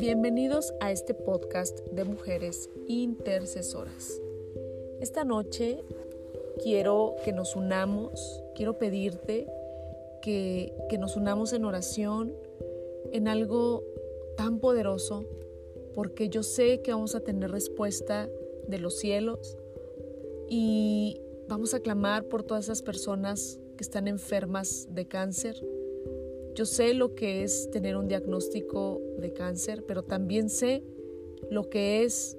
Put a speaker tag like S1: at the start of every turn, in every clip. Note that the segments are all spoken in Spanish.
S1: Bienvenidos a este podcast de mujeres intercesoras. Esta noche quiero que nos unamos, quiero pedirte que, que nos unamos en oración, en algo tan poderoso, porque yo sé que vamos a tener respuesta de los cielos y vamos a clamar por todas esas personas que están enfermas de cáncer. Yo sé lo que es tener un diagnóstico de cáncer, pero también sé lo que es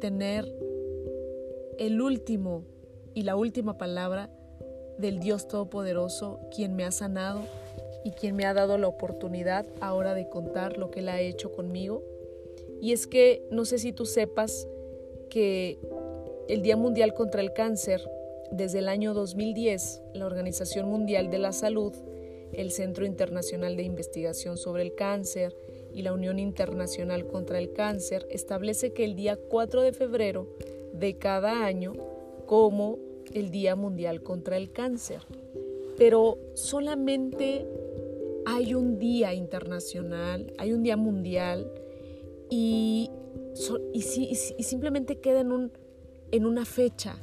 S1: tener el último y la última palabra del Dios Todopoderoso, quien me ha sanado y quien me ha dado la oportunidad ahora de contar lo que Él ha hecho conmigo. Y es que no sé si tú sepas que el Día Mundial contra el Cáncer, desde el año 2010, la Organización Mundial de la Salud, el Centro Internacional de Investigación sobre el Cáncer y la Unión Internacional contra el Cáncer establece que el día 4 de febrero de cada año como el Día Mundial contra el Cáncer. Pero solamente hay un día internacional, hay un día mundial y, simplemente queda en una fecha.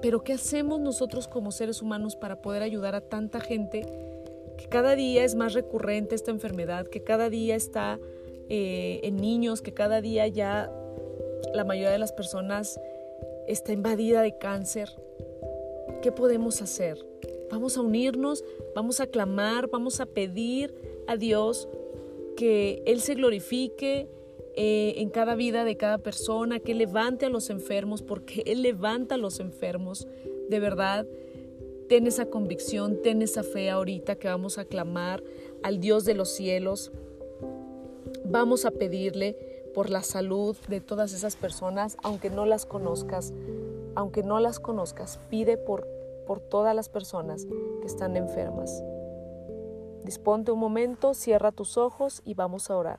S1: Pero ¿qué hacemos nosotros como seres humanos para poder ayudar a tanta gente que cada día es más recurrente esta enfermedad, que cada día está eh, en niños, que cada día ya la mayoría de las personas está invadida de cáncer? ¿Qué podemos hacer? Vamos a unirnos, vamos a clamar, vamos a pedir a Dios que Él se glorifique, eh, en cada vida de cada persona, que levante a los enfermos, porque Él levanta a los enfermos. De verdad, ten esa convicción, ten esa fe ahorita que vamos a clamar al Dios de los cielos. Vamos a pedirle por la salud de todas esas personas, aunque no las conozcas, aunque no las conozcas, pide por, por todas las personas que están enfermas. Disponte un momento, cierra tus ojos y vamos a orar.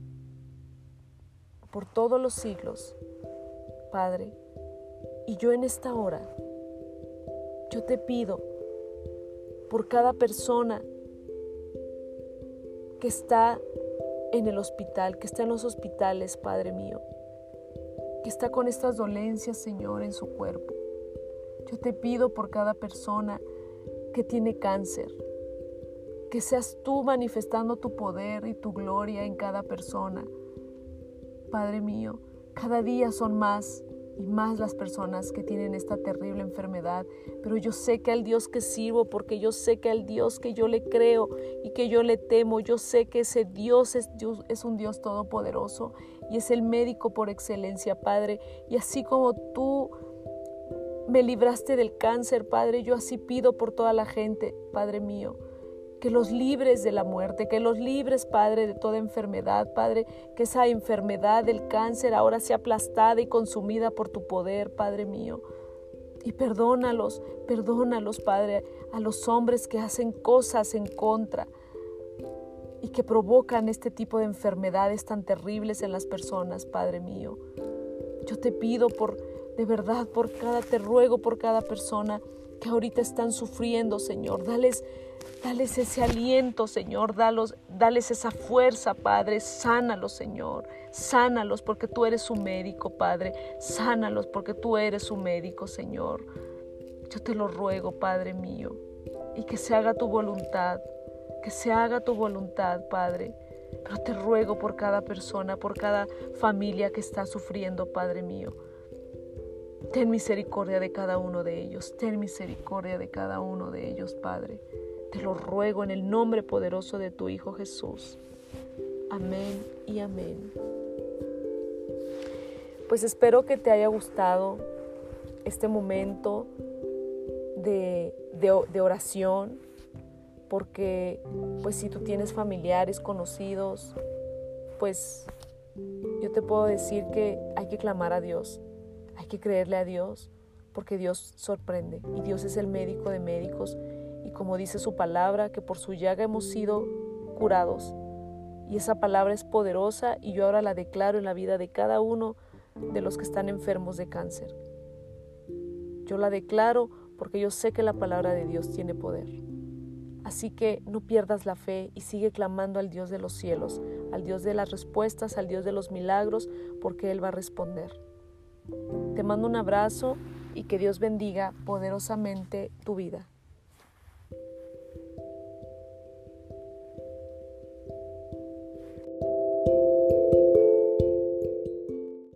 S1: por todos los siglos, Padre. Y yo en esta hora, yo te pido por cada persona que está en el hospital, que está en los hospitales, Padre mío, que está con estas dolencias, Señor, en su cuerpo. Yo te pido por cada persona que tiene cáncer, que seas tú manifestando tu poder y tu gloria en cada persona Padre mío, cada día son más y más las personas que tienen esta terrible enfermedad, pero yo sé que al Dios que sirvo, porque yo sé que al Dios que yo le creo y que yo le temo, yo sé que ese Dios es, es un Dios todopoderoso y es el médico por excelencia, Padre. Y así como tú me libraste del cáncer, Padre, yo así pido por toda la gente, Padre mío que los libres de la muerte, que los libres, Padre, de toda enfermedad, Padre, que esa enfermedad del cáncer ahora sea aplastada y consumida por tu poder, Padre mío. Y perdónalos, perdónalos, Padre, a los hombres que hacen cosas en contra y que provocan este tipo de enfermedades tan terribles en las personas, Padre mío. Yo te pido por, de verdad, por cada, te ruego por cada persona que ahorita están sufriendo, Señor. Dales Dales ese aliento, Señor, dalos, dales esa fuerza, Padre. Sánalos, Señor. Sánalos porque tú eres su médico, Padre. Sánalos porque tú eres su médico, Señor. Yo te lo ruego, Padre mío. Y que se haga tu voluntad. Que se haga tu voluntad, Padre. Pero te ruego por cada persona, por cada familia que está sufriendo, Padre mío. Ten misericordia de cada uno de ellos. Ten misericordia de cada uno de ellos, Padre. Te lo ruego en el nombre poderoso de tu Hijo Jesús. Amén y amén. Pues espero que te haya gustado este momento de, oración. porque pues si tú tienes familiares, conocidos, pues yo te puedo decir que hay que clamar a Dios, hay que creerle a Dios, porque Dios sorprende y Dios es el médico de médicos y como dice su palabra, que por su llaga hemos sido curados. Y esa palabra es poderosa y yo ahora la declaro en la vida de cada uno de los que están enfermos de cáncer. Yo la declaro porque yo sé que la palabra de Dios tiene poder. Así que no pierdas la fe y sigue clamando al Dios de los cielos, al Dios de las respuestas, al Dios de los milagros, porque Él va a responder. Te mando un abrazo y que Dios bendiga poderosamente tu vida.